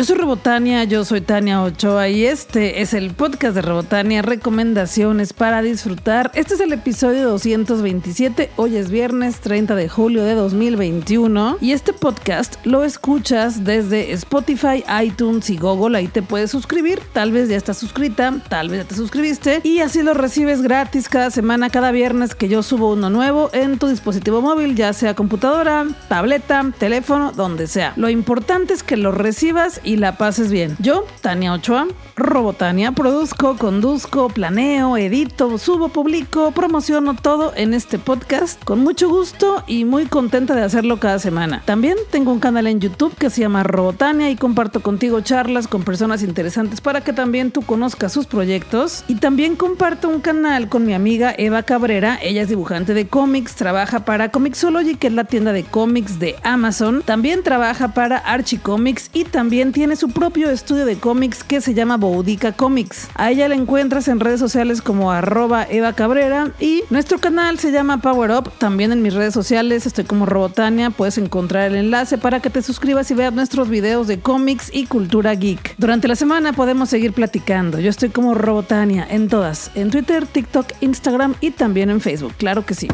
Yo soy Robotania, yo soy Tania Ochoa y este es el podcast de Robotania, recomendaciones para disfrutar. Este es el episodio 227, hoy es viernes 30 de julio de 2021 y este podcast lo escuchas desde Spotify, iTunes y Google, ahí te puedes suscribir, tal vez ya estás suscrita, tal vez ya te suscribiste y así lo recibes gratis cada semana, cada viernes que yo subo uno nuevo en tu dispositivo móvil, ya sea computadora, tableta, teléfono, donde sea. Lo importante es que lo recibas la pases bien. Yo, Tania Ochoa, Robotania, produzco, conduzco, planeo, edito, subo, publico, promociono todo en este podcast con mucho gusto y muy contenta de hacerlo cada semana. También tengo un canal en YouTube que se llama Robotania y comparto contigo charlas con personas interesantes para que también tú conozcas sus proyectos. Y también comparto un canal con mi amiga Eva Cabrera, ella es dibujante de cómics, trabaja para Comixology, que es la tienda de cómics de Amazon, también trabaja para Archie Comics y también tiene su propio estudio de cómics que se llama Boudica Comics. A ella la encuentras en redes sociales como arroba Eva Cabrera y nuestro canal se llama Power Up. También en mis redes sociales estoy como Robotania. Puedes encontrar el enlace para que te suscribas y veas nuestros videos de cómics y cultura geek. Durante la semana podemos seguir platicando. Yo estoy como Robotania en todas, en Twitter, TikTok, Instagram y también en Facebook. Claro que sí.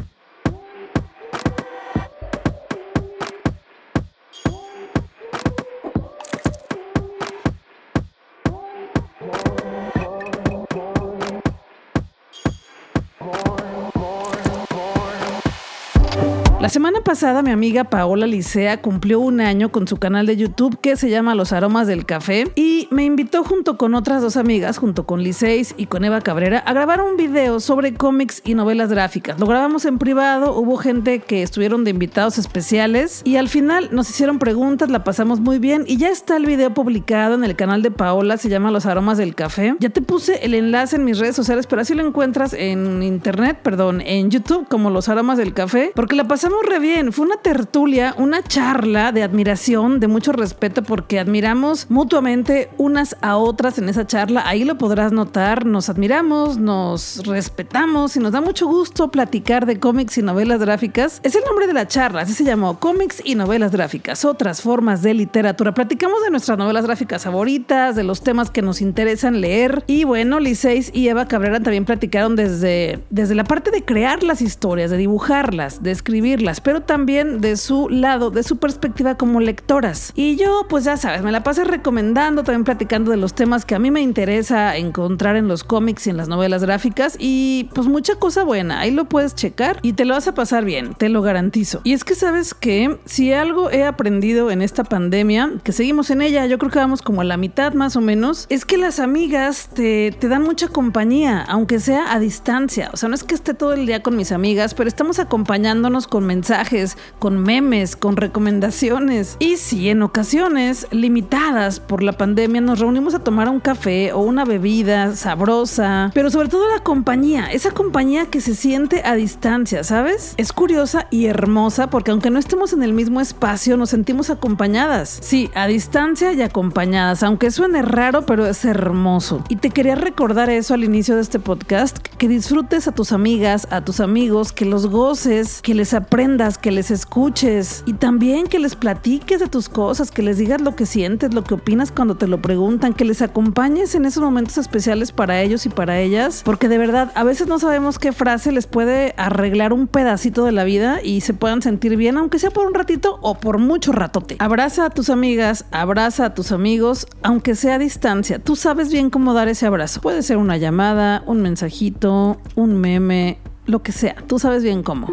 La semana pasada mi amiga Paola Licea cumplió un año con su canal de YouTube que se llama Los Aromas del Café y me invitó junto con otras dos amigas, junto con Liceis y con Eva Cabrera, a grabar un video sobre cómics y novelas gráficas. Lo grabamos en privado, hubo gente que estuvieron de invitados especiales y al final nos hicieron preguntas, la pasamos muy bien y ya está el video publicado en el canal de Paola, se llama Los Aromas del Café. Ya te puse el enlace en mis redes sociales, pero así lo encuentras en internet, perdón, en YouTube como Los Aromas del Café, porque la pasamos re bien. Fue una tertulia, una charla de admiración, de mucho respeto, porque admiramos mutuamente unas a otras en esa charla. Ahí lo podrás notar. Nos admiramos, nos respetamos y nos da mucho gusto platicar de cómics y novelas gráficas. Es el nombre de la charla, así se llamó, cómics y novelas gráficas, otras formas de literatura. Platicamos de nuestras novelas gráficas favoritas, de los temas que nos interesan leer. Y bueno, Liceis y Eva Cabrera también platicaron desde, desde la parte de crear las historias, de dibujarlas, de escribir pero también de su lado, de su perspectiva como lectoras. Y yo, pues ya sabes, me la pasé recomendando, también platicando de los temas que a mí me interesa encontrar en los cómics y en las novelas gráficas y pues mucha cosa buena, ahí lo puedes checar y te lo vas a pasar bien, te lo garantizo. Y es que sabes que si algo he aprendido en esta pandemia, que seguimos en ella, yo creo que vamos como a la mitad más o menos, es que las amigas te, te dan mucha compañía, aunque sea a distancia. O sea, no es que esté todo el día con mis amigas, pero estamos acompañándonos con mensajes, con memes, con recomendaciones. Y si en ocasiones limitadas por la pandemia nos reunimos a tomar un café o una bebida sabrosa, pero sobre todo la compañía, esa compañía que se siente a distancia, ¿sabes? Es curiosa y hermosa porque aunque no estemos en el mismo espacio, nos sentimos acompañadas. Sí, a distancia y acompañadas, aunque suene raro, pero es hermoso. Y te quería recordar eso al inicio de este podcast, que disfrutes a tus amigas, a tus amigos, que los goces, que les aprendas que les escuches y también que les platiques de tus cosas, que les digas lo que sientes, lo que opinas cuando te lo preguntan, que les acompañes en esos momentos especiales para ellos y para ellas, porque de verdad a veces no sabemos qué frase les puede arreglar un pedacito de la vida y se puedan sentir bien, aunque sea por un ratito o por mucho ratote. Abraza a tus amigas, abraza a tus amigos, aunque sea a distancia. Tú sabes bien cómo dar ese abrazo. Puede ser una llamada, un mensajito, un meme, lo que sea. Tú sabes bien cómo.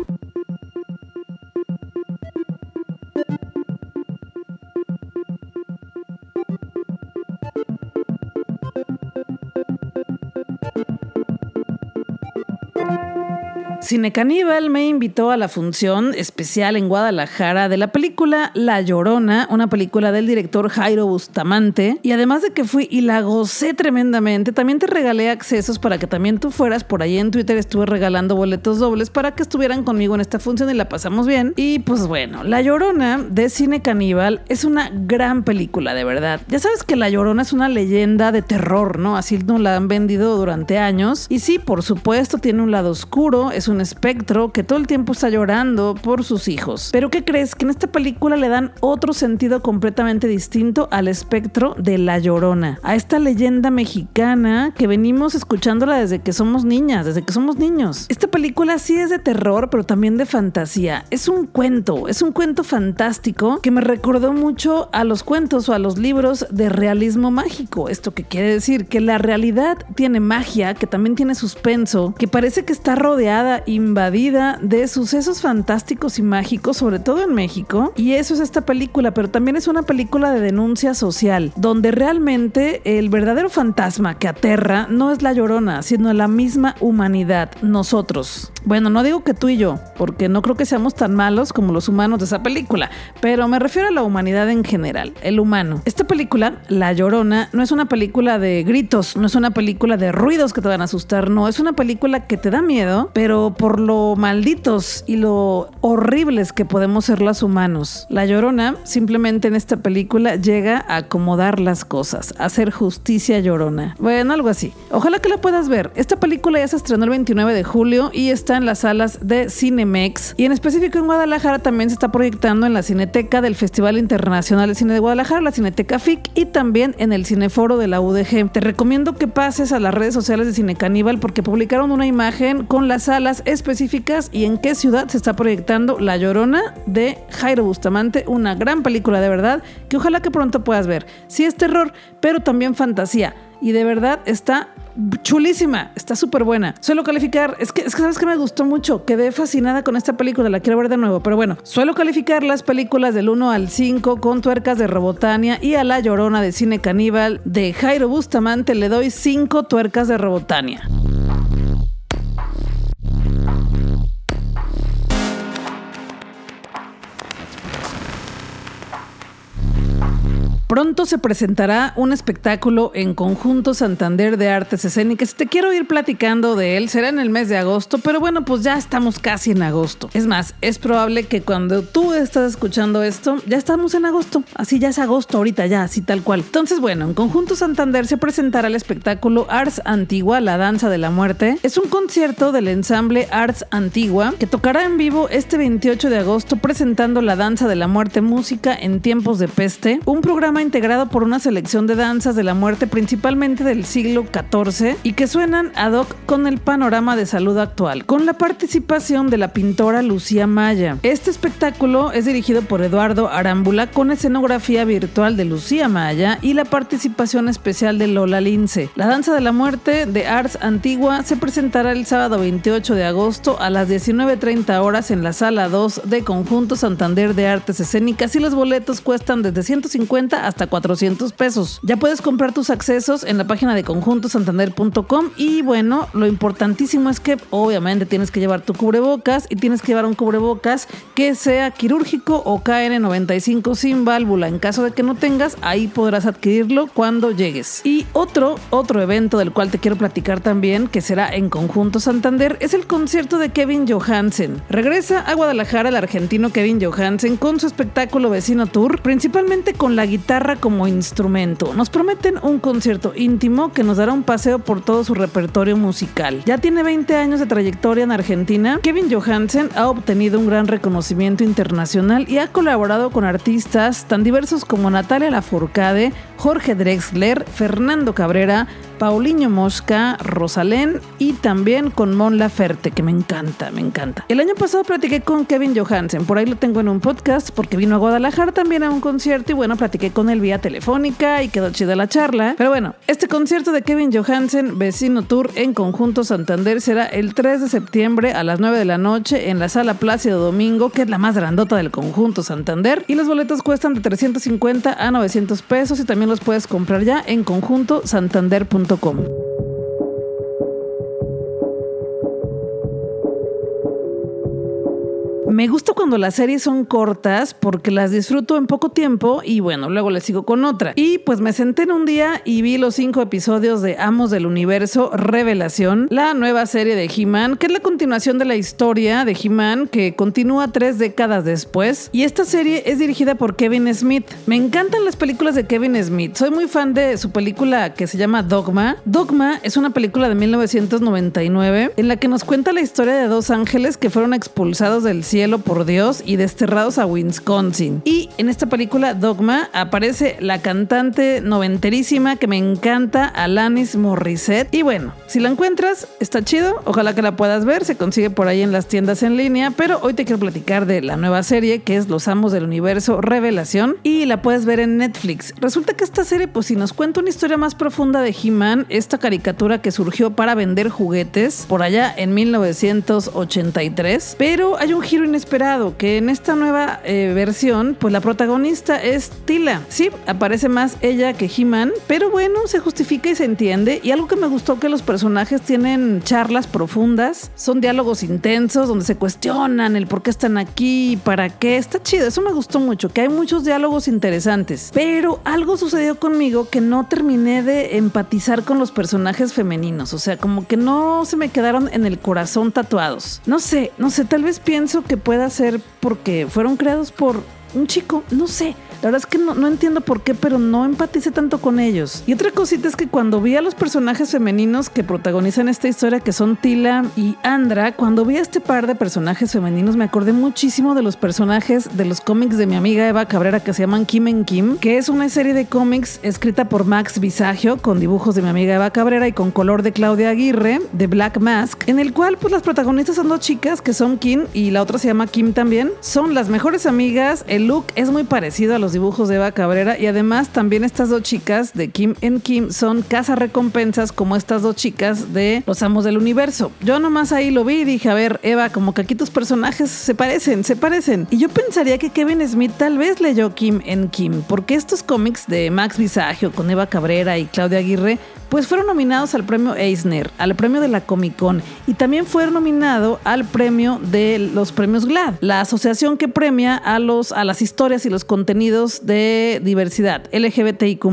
Cine Caníbal me invitó a la función especial en Guadalajara de la película La Llorona, una película del director Jairo Bustamante. Y además de que fui y la gocé tremendamente, también te regalé accesos para que también tú fueras. Por ahí en Twitter estuve regalando boletos dobles para que estuvieran conmigo en esta función y la pasamos bien. Y pues bueno, La Llorona de Cine Caníbal es una gran película, de verdad. Ya sabes que La Llorona es una leyenda de terror, ¿no? Así nos la han vendido durante años. Y sí, por supuesto, tiene un lado oscuro, es un espectro que todo el tiempo está llorando por sus hijos. Pero ¿qué crees? Que en esta película le dan otro sentido completamente distinto al espectro de La Llorona, a esta leyenda mexicana que venimos escuchándola desde que somos niñas, desde que somos niños. Esta película sí es de terror, pero también de fantasía. Es un cuento, es un cuento fantástico que me recordó mucho a los cuentos o a los libros de realismo mágico. Esto que quiere decir que la realidad tiene magia, que también tiene suspenso, que parece que está rodeada, invadida de sucesos fantásticos y mágicos, sobre todo en México. Y eso es esta película, pero también es una película de denuncia social, donde realmente el verdadero fantasma que aterra no es la llorona, sino la misma humanidad, nosotros. Bueno, no digo que tú y yo, porque no creo que seamos tan malos como los humanos de esa película, pero me refiero a la humanidad en general, el humano. Esta película, La Llorona, no es una película de gritos, no es una película de ruidos que te van a asustar, no, es una película que te da miedo, pero por lo malditos y lo horribles que podemos ser los humanos. La Llorona simplemente en esta película llega a acomodar las cosas, a hacer justicia llorona. Bueno, algo así. Ojalá que la puedas ver. Esta película ya se estrenó el 29 de julio y está en las salas de Cinemex y en específico en Guadalajara también se está proyectando en la Cineteca del Festival Internacional de Cine de Guadalajara, la Cineteca FIC y también en el Cineforo de la UDG. Te recomiendo que pases a las redes sociales de Cine Caníbal porque publicaron una imagen con las salas específicas y en qué ciudad se está proyectando La Llorona de Jairo Bustamante, una gran película de verdad que ojalá que pronto puedas ver. Sí es terror, pero también fantasía y de verdad está chulísima, está súper buena. Suelo calificar, es que, es que sabes que me gustó mucho, quedé fascinada con esta película, la quiero ver de nuevo, pero bueno, suelo calificar las películas del 1 al 5 con tuercas de Robotania y a La Llorona de Cine Caníbal de Jairo Bustamante le doy 5 tuercas de Robotania. Pronto se presentará un espectáculo en Conjunto Santander de Artes Escénicas. Te quiero ir platicando de él. Será en el mes de agosto, pero bueno, pues ya estamos casi en agosto. Es más, es probable que cuando tú estás escuchando esto, ya estamos en agosto. Así ya es agosto ahorita, ya, así tal cual. Entonces, bueno, en Conjunto Santander se presentará el espectáculo Arts Antigua, la danza de la muerte. Es un concierto del ensamble Arts Antigua que tocará en vivo este 28 de agosto presentando la danza de la muerte, música en tiempos de peste, un programa integrado por una selección de danzas de la muerte principalmente del siglo XIV y que suenan ad hoc con el panorama de salud actual, con la participación de la pintora Lucía Maya. Este espectáculo es dirigido por Eduardo Arámbula con escenografía virtual de Lucía Maya y la participación especial de Lola Lince. La danza de la muerte de Arts Antigua se presentará el sábado 28 de agosto a las 19.30 horas en la sala 2 de Conjunto Santander de Artes Escénicas y los boletos cuestan desde 150 hasta 400 pesos. Ya puedes comprar tus accesos en la página de conjuntosantander.com y bueno, lo importantísimo es que obviamente tienes que llevar tu cubrebocas y tienes que llevar un cubrebocas que sea quirúrgico o KN95 sin válvula. En caso de que no tengas, ahí podrás adquirirlo cuando llegues. Y otro, otro evento del cual te quiero platicar también, que será en Conjunto Santander, es el concierto de Kevin Johansen. Regresa a Guadalajara el argentino Kevin Johansen con su espectáculo Vecino Tour, principalmente con la guitarra como instrumento. Nos prometen un concierto íntimo que nos dará un paseo por todo su repertorio musical. Ya tiene 20 años de trayectoria en Argentina. Kevin Johansen ha obtenido un gran reconocimiento internacional y ha colaborado con artistas tan diversos como Natalia Lafourcade, Jorge Drexler, Fernando Cabrera, Paulinho Mosca, Rosalén y también con Mon Laferte, que me encanta, me encanta. El año pasado platiqué con Kevin Johansen, por ahí lo tengo en un podcast porque vino a Guadalajara también a un concierto y bueno, platiqué con él vía telefónica y quedó chida la charla. Pero bueno, este concierto de Kevin Johansen, Vecino Tour en Conjunto Santander, será el 3 de septiembre a las 9 de la noche en la Sala Plácido Domingo, que es la más grandota del Conjunto Santander. Y los boletos cuestan de 350 a 900 pesos y también los puedes comprar ya en conjuntosantander.com. Me gusta cuando las series son cortas porque las disfruto en poco tiempo y bueno, luego les sigo con otra. Y pues me senté en un día y vi los cinco episodios de Amos del Universo Revelación, la nueva serie de He-Man, que es la continuación de la historia de He-Man que continúa tres décadas después. Y esta serie es dirigida por Kevin Smith. Me encantan las películas de Kevin Smith. Soy muy fan de su película que se llama Dogma. Dogma es una película de 1999 en la que nos cuenta la historia de dos ángeles que fueron expulsados del cielo por Dios y desterrados a Wisconsin. Y en esta película Dogma aparece la cantante noventerísima que me encanta, Alanis Morissette. Y bueno, si la encuentras, está chido. Ojalá que la puedas ver. Se consigue por ahí en las tiendas en línea. Pero hoy te quiero platicar de la nueva serie que es Los Amos del Universo Revelación. Y la puedes ver en Netflix. Resulta que esta serie, pues si nos cuenta una historia más profunda de He-Man, esta caricatura que surgió para vender juguetes por allá en 1983. Pero hay un giro inesperado que en esta nueva eh, versión, pues la protagonista es Tila. Sí, aparece más ella que He-Man, pero bueno, se justifica y se entiende. Y algo que me gustó que los personajes tienen charlas profundas, son diálogos intensos donde se cuestionan el por qué están aquí, para qué. Está chido, eso me gustó mucho, que hay muchos diálogos interesantes. Pero algo sucedió conmigo que no terminé de empatizar con los personajes femeninos, o sea, como que no se me quedaron en el corazón tatuados. No sé, no sé, tal vez pienso que pueda ser porque fueron creados por un chico, no sé. La verdad es que no, entiendo por qué, pero no empaticé tanto con ellos. Y otra cosita es que cuando vi a los personajes femeninos que protagonizan esta historia, que son Tila y Andra, cuando vi a este par de personajes femeninos me acordé muchísimo de los personajes de los cómics de mi amiga Eva Cabrera que se llaman Kim en Kim, que es una serie de cómics escrita por Max Visagio con dibujos de mi amiga Eva Cabrera y con color de Claudia Aguirre, de Black Mask, en el cual pues las protagonistas son dos chicas que son Kim y la otra se llama Kim también. Son las mejores amigas, el look es muy parecido a los dibujos de Eva Cabrera y además también estas dos chicas de Kim en Kim son casa recompensas como estas dos chicas de Los Amos del Universo. Yo nomás ahí lo vi y dije, a ver, Eva, como que aquí tus personajes se parecen, se parecen. Y yo pensaría que Kevin Smith tal vez leyó Kim en Kim, porque estos cómics de Max Visagio con Eva Cabrera y Claudia Aguirre pues fueron nominados al premio Eisner, al premio de la Comic Con y también fue nominado al premio de los premios GLAD, la asociación que premia a, los, a las historias y los contenidos de diversidad LGBTIQ.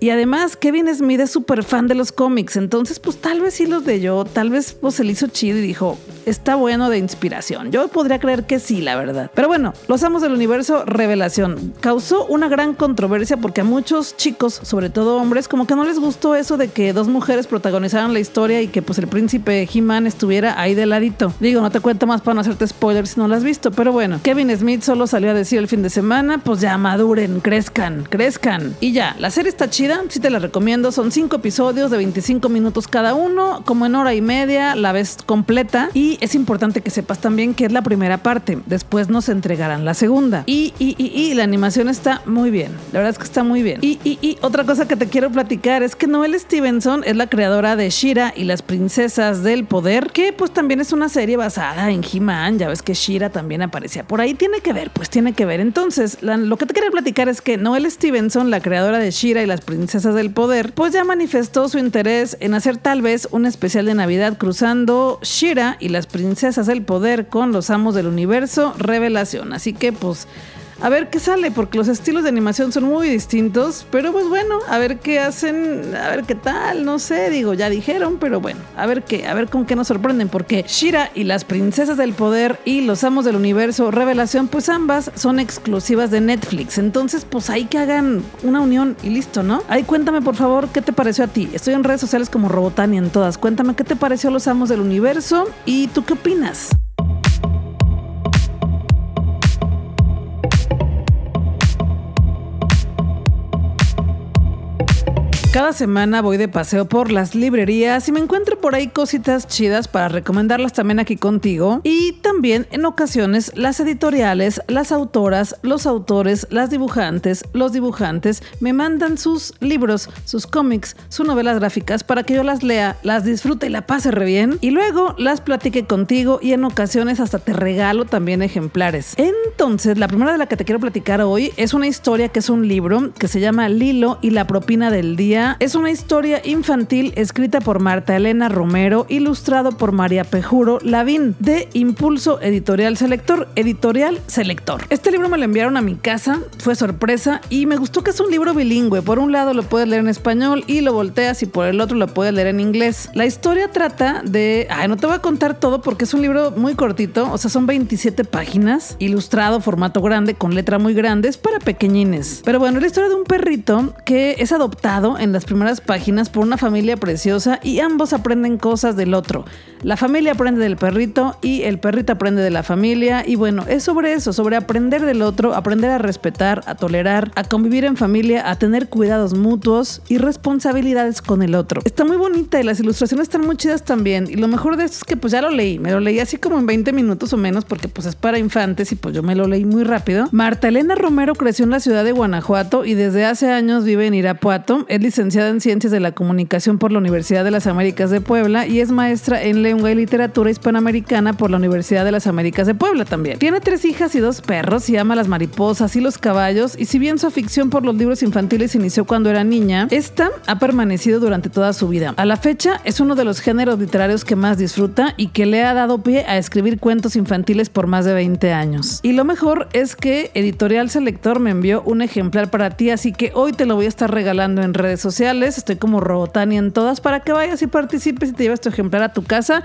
Y además, Kevin Smith es súper fan de los cómics, entonces, pues tal vez sí los leyó, tal vez pues, se le hizo chido y dijo, está bueno de inspiración. Yo podría creer que sí, la verdad. Pero bueno, Los Amos del Universo Revelación causó una gran controversia porque a muchos chicos, sobre todo hombres, como que no les gustó eso de que dos mujeres protagonizaran la historia y que pues el príncipe He-Man estuviera ahí de ladito. Digo, no te cuento más para no hacerte spoilers si no lo has visto, pero bueno, Kevin Smith solo salió a decir el fin de semana, pues ya maduren, crezcan, crezcan. Y ya, la serie está chida, sí te la recomiendo, son cinco episodios de 25 minutos cada uno, como en hora y media, la ves completa y es importante que sepas también que es la primera parte, después nos entregarán la segunda. Y, y, y, y la animación está muy bien, la verdad es que está muy bien. Y, y, y otra cosa que te quiero platicar es que Noel Steven es la creadora de Shira y las princesas del poder, que pues también es una serie basada en He-Man. Ya ves que Shira también aparecía por ahí. Tiene que ver, pues tiene que ver. Entonces, lo que te quería platicar es que Noel Stevenson, la creadora de Shira y las princesas del poder, pues ya manifestó su interés en hacer tal vez un especial de Navidad cruzando Shira y las princesas del poder con los amos del universo revelación. Así que pues a ver qué sale, porque los estilos de animación son muy distintos, pero pues bueno, a ver qué hacen, a ver qué tal, no sé, digo, ya dijeron, pero bueno, a ver qué, a ver con qué nos sorprenden, porque Shira y las princesas del poder y los amos del universo revelación, pues ambas son exclusivas de Netflix, entonces pues hay que hagan una unión y listo, ¿no? Ahí cuéntame por favor qué te pareció a ti, estoy en redes sociales como Robotani en todas, cuéntame qué te pareció los amos del universo y tú qué opinas. Cada semana voy de paseo por las librerías y me encuentro por ahí cositas chidas para recomendarlas también aquí contigo. Y también en ocasiones las editoriales, las autoras, los autores, las dibujantes, los dibujantes me mandan sus libros, sus cómics, sus novelas gráficas para que yo las lea, las disfrute y la pase re bien. Y luego las platique contigo y en ocasiones hasta te regalo también ejemplares. Entonces, la primera de la que te quiero platicar hoy es una historia que es un libro que se llama Lilo y la propina del día es una historia infantil escrita por Marta Elena Romero, ilustrado por María Pejuro Lavín, de Impulso Editorial Selector, Editorial Selector. Este libro me lo enviaron a mi casa, fue sorpresa y me gustó que es un libro bilingüe. Por un lado lo puedes leer en español y lo volteas y por el otro lo puedes leer en inglés. La historia trata de... Ay, no te voy a contar todo porque es un libro muy cortito, o sea, son 27 páginas, ilustrado, formato grande, con letra muy grande, es para pequeñines. Pero bueno, es la historia de un perrito que es adoptado en las primeras páginas por una familia preciosa y ambos aprenden cosas del otro. La familia aprende del perrito y el perrito aprende de la familia y bueno, es sobre eso, sobre aprender del otro, aprender a respetar, a tolerar, a convivir en familia, a tener cuidados mutuos y responsabilidades con el otro. Está muy bonita y las ilustraciones están muy chidas también y lo mejor de esto es que pues ya lo leí, me lo leí así como en 20 minutos o menos porque pues es para infantes y pues yo me lo leí muy rápido. Marta Elena Romero creció en la ciudad de Guanajuato y desde hace años vive en Irapuato, es licenciada en Ciencias de la Comunicación por la Universidad de las Américas de Puebla y es maestra en Lengua y Literatura Hispanoamericana por la Universidad de las Américas de Puebla también. Tiene tres hijas y dos perros y ama las mariposas y los caballos y si bien su afición por los libros infantiles inició cuando era niña, esta ha permanecido durante toda su vida. A la fecha es uno de los géneros literarios que más disfruta y que le ha dado pie a escribir cuentos infantiles por más de 20 años. Y lo mejor es que Editorial Selector me envió un ejemplar para ti, así que hoy te lo voy a estar regalando en redes sociales. Estoy como Robotania en todas para que vayas y participes y te lleves tu ejemplar a tu casa.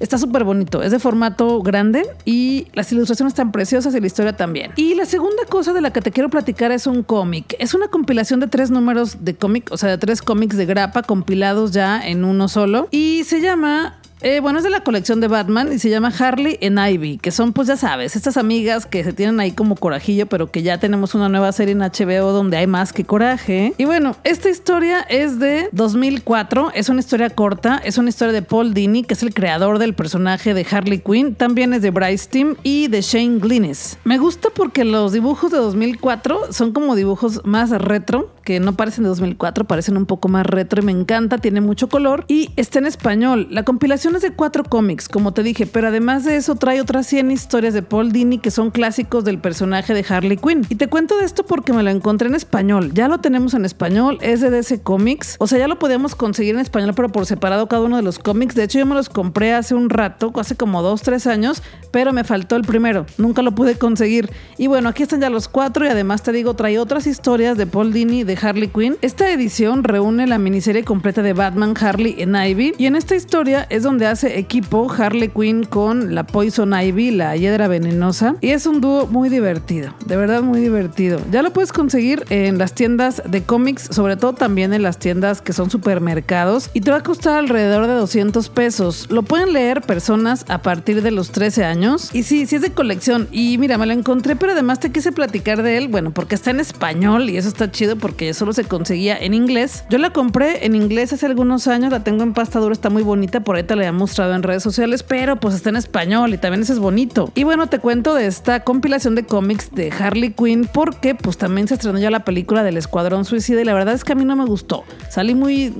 Está súper bonito, es de formato grande y las ilustraciones están preciosas y la historia también. Y la segunda cosa de la que te quiero platicar es un cómic. Es una compilación de tres números de cómic, o sea, de tres cómics de grapa compilados ya en uno solo. Y se llama eh, bueno, es de la colección de Batman y se llama Harley en Ivy, que son, pues ya sabes, estas amigas que se tienen ahí como corajillo, pero que ya tenemos una nueva serie en HBO donde hay más que coraje. Y bueno, esta historia es de 2004, es una historia corta, es una historia de Paul Dini, que es el creador del personaje de Harley Quinn, también es de Bryce Team y de Shane Glynis. Me gusta porque los dibujos de 2004 son como dibujos más retro, que no parecen de 2004, parecen un poco más retro y me encanta, tiene mucho color y está en español. La compilación de cuatro cómics, como te dije, pero además de eso trae otras 100 historias de Paul Dini que son clásicos del personaje de Harley Quinn. Y te cuento de esto porque me lo encontré en español. Ya lo tenemos en español, es de DC Comics. O sea, ya lo podemos conseguir en español, pero por separado cada uno de los cómics. De hecho, yo me los compré hace un rato, hace como dos, tres años, pero me faltó el primero. Nunca lo pude conseguir. Y bueno, aquí están ya los cuatro y además te digo, trae otras historias de Paul Dini y Harley Quinn. Esta edición reúne la miniserie completa de Batman, Harley en Ivy. Y en esta historia es donde hace equipo Harley Quinn con la Poison Ivy, la hiedra venenosa. Y es un dúo muy divertido, de verdad muy divertido. Ya lo puedes conseguir en las tiendas de cómics, sobre todo también en las tiendas que son supermercados. Y te va a costar alrededor de 200 pesos. Lo pueden leer personas a partir de los 13 años. Y sí, sí es de colección. Y mira, me lo encontré, pero además te quise platicar de él, bueno, porque está en español y eso está chido porque solo se conseguía en inglés. Yo la compré en inglés hace algunos años, la tengo en pasta dura, está muy bonita, por ahí te la he mostrado en redes sociales, pero pues está en español y también eso es bonito. Y bueno, te cuento de esta compilación de cómics de Harley Quinn porque pues también se estrenó ya la película del Escuadrón Suicida y la verdad es que a mí no me gustó. Salí muy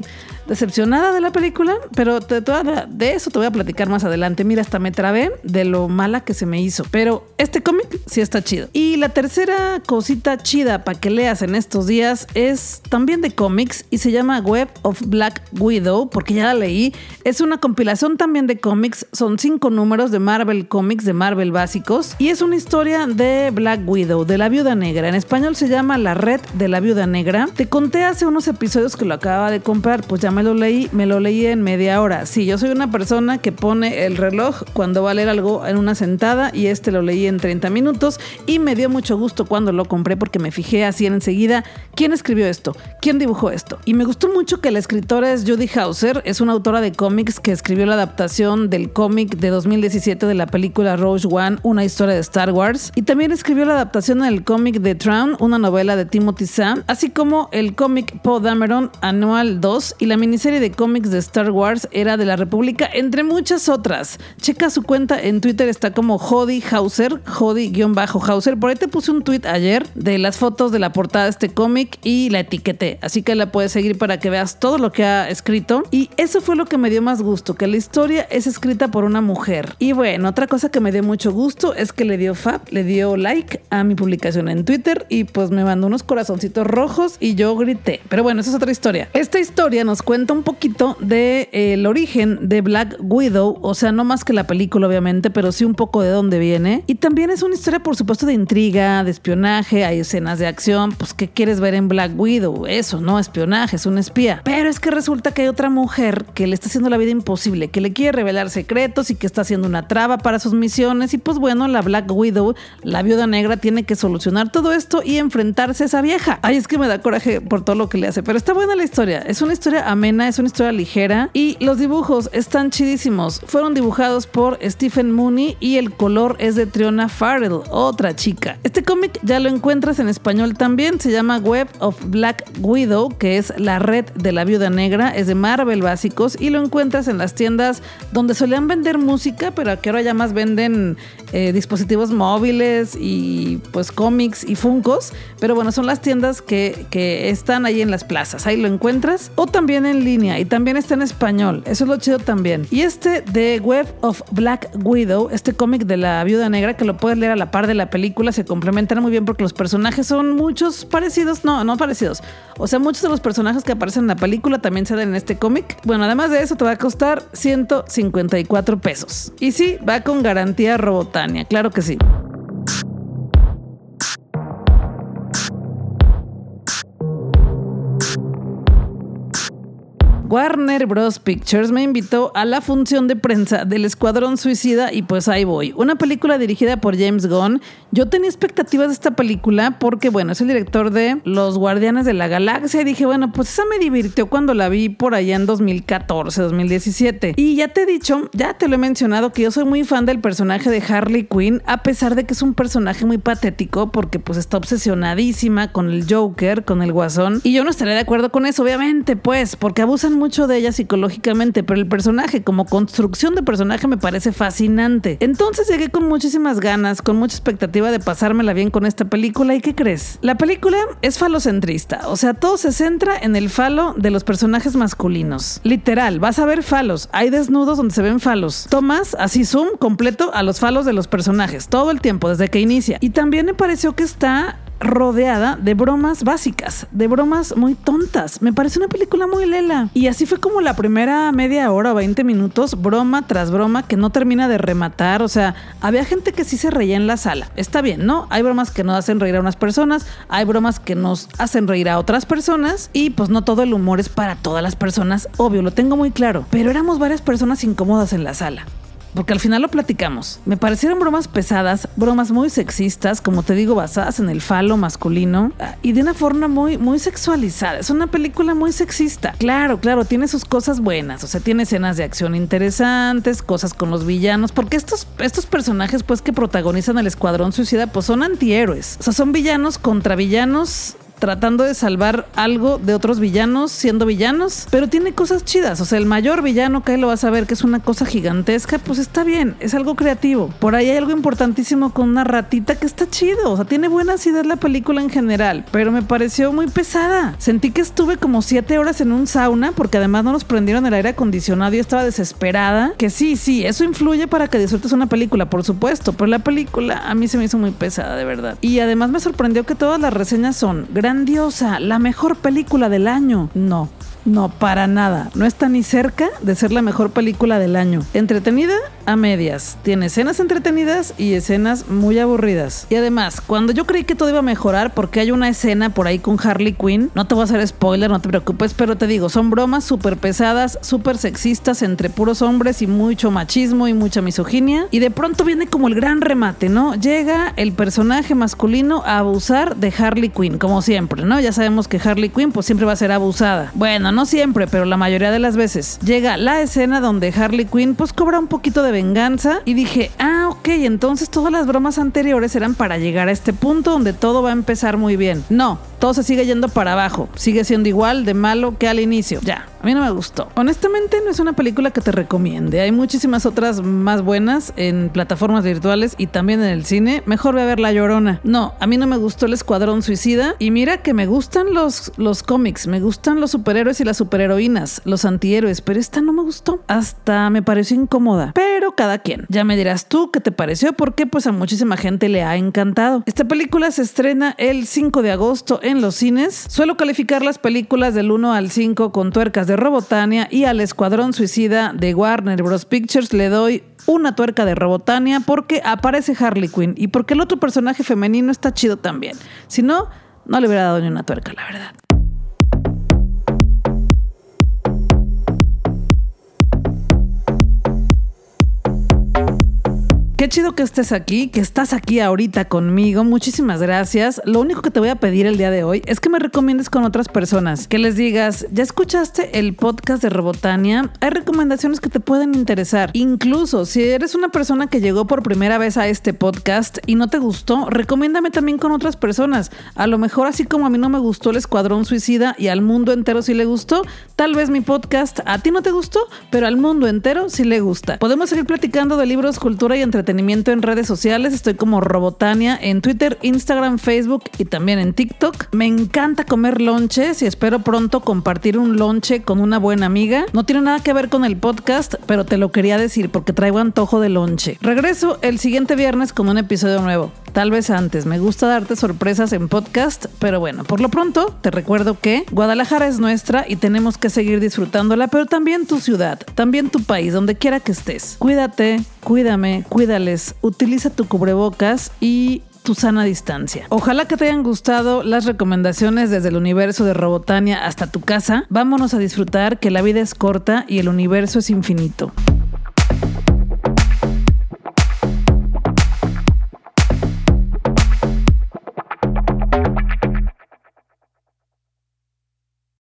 decepcionada de la película, pero de, eso te voy a platicar más adelante. Mira, hasta me trabé de lo mala que se me hizo. Pero este cómic sí está chido. Y la tercera cosita chida para que leas en estos días es también de cómics y se llama Web of Black Widow, porque ya la leí. Es una compilación también de cómics. Son cinco números de Marvel Comics, de Marvel básicos. Y es una historia de Black Widow, de la viuda negra. En español se llama La Red de la Viuda Negra. Te conté hace unos episodios que lo acababa de comprar, pues ya me lo leí, me lo leí en media hora. Sí, yo soy una persona que pone el reloj cuando va a leer algo en una sentada y este lo leí en 30 minutos y me dio mucho gusto cuando lo compré porque me fijé así enseguida quién escribió esto, quién dibujó esto. Y me gustó mucho que la escritora es Judy Hauser, es una autora de cómics que escribió la adaptación del cómic de 2017 de la película Rogue One, una historia de Star Wars, y también escribió la adaptación del cómic de Tron, una novela de Timothy Sam, así como el cómic Poe Dameron Anual 2 y la miniserie serie de cómics de Star Wars era de la República, entre muchas otras. Checa su cuenta en Twitter, está como Jody Hauser, Jody-Hauser. Por ahí te puse un tweet ayer de las fotos de la portada de este cómic y la etiqueté. Así que la puedes seguir para que veas todo lo que ha escrito. Y eso fue lo que me dio más gusto, que la historia es escrita por una mujer. Y bueno, otra cosa que me dio mucho gusto es que le dio fab, le dio like a mi publicación en Twitter y pues me mandó unos corazoncitos rojos y yo grité. Pero bueno, esa es otra historia. Esta historia nos cuenta cuenta un poquito de, el origen de Black Widow, o sea, no más que la película obviamente, pero sí un poco de dónde viene. Y también es una historia por supuesto de intriga, de espionaje, hay escenas de acción, pues ¿qué quieres ver en Black Widow? Eso, ¿no? Espionaje, es un espía. Pero es que resulta que hay otra mujer que le está haciendo la vida imposible, que le quiere revelar secretos y que está haciendo una traba para sus misiones y pues bueno, la Black Widow, la viuda negra, tiene que solucionar todo esto y enfrentarse a esa vieja. Ay, es que me da coraje por todo lo que le hace, pero está buena la historia. Es una historia amena, es una historia ligera y los dibujos están chidísimos. Fueron dibujados por Stephen Mooney y el color es de Triona Farrell, otra chica. Este cómic ya lo encuentras en español también, se llama Web of Black Widow, que es la red de la viuda negra, es de Marvel básicos y lo encuentras en las tiendas donde solían vender música, pero que ahora ya más venden eh, dispositivos móviles y pues cómics y funcos. Pero bueno, son las tiendas que, que están ahí en las plazas. Ahí lo encuentras. O también en línea y también está en español. Eso es lo chido también. Y este de Web of Black Widow, este cómic de la viuda negra que lo puedes leer a la par de la película, se complementan muy bien porque los personajes son muchos parecidos. No, no parecidos. O sea, muchos de los personajes que aparecen en la película también salen en este cómic. Bueno, además de eso te va a costar 154 pesos. Y sí, va con garantía Robotania, claro que sí. Warner Bros. Pictures me invitó a la función de prensa del Escuadrón Suicida y pues ahí voy. Una película dirigida por James Gunn. Yo tenía expectativas de esta película porque, bueno, es el director de Los Guardianes de la Galaxia y dije, bueno, pues esa me divirtió cuando la vi por allá en 2014, 2017. Y ya te he dicho, ya te lo he mencionado, que yo soy muy fan del personaje de Harley Quinn, a pesar de que es un personaje muy patético porque pues está obsesionadísima con el Joker, con el Guasón. Y yo no estaría de acuerdo con eso, obviamente, pues, porque abusan mucho de ella psicológicamente, pero el personaje como construcción de personaje me parece fascinante. Entonces llegué con muchísimas ganas, con mucha expectativa de pasármela bien con esta película y ¿qué crees? La película es falocentrista, o sea, todo se centra en el falo de los personajes masculinos. Literal, vas a ver falos, hay desnudos donde se ven falos. Tomas así zoom completo a los falos de los personajes, todo el tiempo, desde que inicia. Y también me pareció que está rodeada de bromas básicas, de bromas muy tontas. Me parece una película muy lela. Y así fue como la primera media hora o 20 minutos, broma tras broma que no termina de rematar. O sea, había gente que sí se reía en la sala. Está bien, ¿no? Hay bromas que no hacen reír a unas personas, hay bromas que nos hacen reír a otras personas y pues no todo el humor es para todas las personas, obvio, lo tengo muy claro. Pero éramos varias personas incómodas en la sala porque al final lo platicamos. Me parecieron bromas pesadas, bromas muy sexistas, como te digo, basadas en el falo masculino ah, y de una forma muy, muy sexualizada. Es una película muy sexista. Claro, claro, tiene sus cosas buenas, o sea, tiene escenas de acción interesantes, cosas con los villanos, porque estos, estos personajes, pues, que protagonizan el Escuadrón Suicida, pues son antihéroes. O sea, son villanos contra villanos tratando de salvar algo de otros villanos siendo villanos, pero tiene cosas chidas. O sea, el mayor villano que lo vas a ver, que es una cosa gigantesca, pues está bien, es algo creativo. Por ahí hay algo importantísimo con una ratita que está chido. O sea, tiene buenas ideas la película en general, pero me pareció muy pesada. Sentí que estuve como siete horas en un sauna porque además no nos prendieron el aire acondicionado y estaba desesperada. Que sí, sí, eso influye para que disfrutes una película, por supuesto, pero la película a mí se me hizo muy pesada, de verdad. Y además me sorprendió que todas las reseñas son grandiosa, la mejor película del año. No, no, para nada. No está ni cerca de ser la mejor película del año. Entretenida a medias. Tiene escenas entretenidas y escenas muy aburridas. Y además, cuando yo creí que todo iba a mejorar, porque hay una escena por ahí con Harley Quinn, no te voy a hacer spoiler, no te preocupes, pero te digo, son bromas súper pesadas, súper sexistas entre puros hombres y mucho machismo y mucha misoginia. Y de pronto viene como el gran remate, ¿no? Llega el personaje masculino a abusar de Harley Quinn, como siempre, ¿no? Ya sabemos que Harley Quinn pues siempre va a ser abusada. Bueno, no siempre, pero la mayoría de las veces. Llega la escena donde Harley Quinn pues cobra un poquito de venganza y dije, ah, ok, entonces todas las bromas anteriores eran para llegar a este punto donde todo va a empezar muy bien. No, todo se sigue yendo para abajo, sigue siendo igual de malo que al inicio. Ya, a mí no me gustó. Honestamente no es una película que te recomiende. Hay muchísimas otras más buenas en plataformas virtuales y también en el cine. Mejor ve a ver La Llorona. No, a mí no me gustó el Escuadrón Suicida y mira que me gustan los, los cómics, me gustan los superhéroes y las superheroínas, los antihéroes, pero esta no me gustó. Hasta me pareció incómoda. Pero cada quien. Ya me dirás tú qué te pareció porque pues a muchísima gente le ha encantado. Esta película se estrena el 5 de agosto en los cines. Suelo calificar las películas del 1 al 5 con tuercas de Robotania y al Escuadrón Suicida de Warner Bros. Pictures le doy una tuerca de Robotania porque aparece Harley Quinn y porque el otro personaje femenino está chido también. Si no, no le hubiera dado ni una tuerca, la verdad. Qué chido que estés aquí, que estás aquí ahorita conmigo. Muchísimas gracias. Lo único que te voy a pedir el día de hoy es que me recomiendes con otras personas, que les digas, ¿ya escuchaste el podcast de Robotania? Hay recomendaciones que te pueden interesar. Incluso si eres una persona que llegó por primera vez a este podcast y no te gustó, recomiéndame también con otras personas. A lo mejor así como a mí no me gustó el Escuadrón Suicida y al mundo entero sí le gustó, tal vez mi podcast a ti no te gustó, pero al mundo entero sí le gusta. Podemos seguir platicando de libros, cultura y entretenimiento en redes sociales. Estoy como Robotania en Twitter, Instagram, Facebook y también en TikTok. Me encanta comer lonches y espero pronto compartir un lonche con una buena amiga. No tiene nada que ver con el podcast, pero te lo quería decir porque traigo antojo de lonche. Regreso el siguiente viernes con un episodio nuevo. Tal vez antes. Me gusta darte sorpresas en podcast, pero bueno, por lo pronto te recuerdo que Guadalajara es nuestra y tenemos que seguir disfrutándola, pero también tu ciudad, también tu país, donde quiera que estés. Cuídate, cuídame, cuídales, utiliza tu cubrebocas y tu sana distancia. Ojalá que te hayan gustado las recomendaciones desde el universo de Robotania hasta tu casa. Vámonos a disfrutar que la vida es corta y el universo es infinito.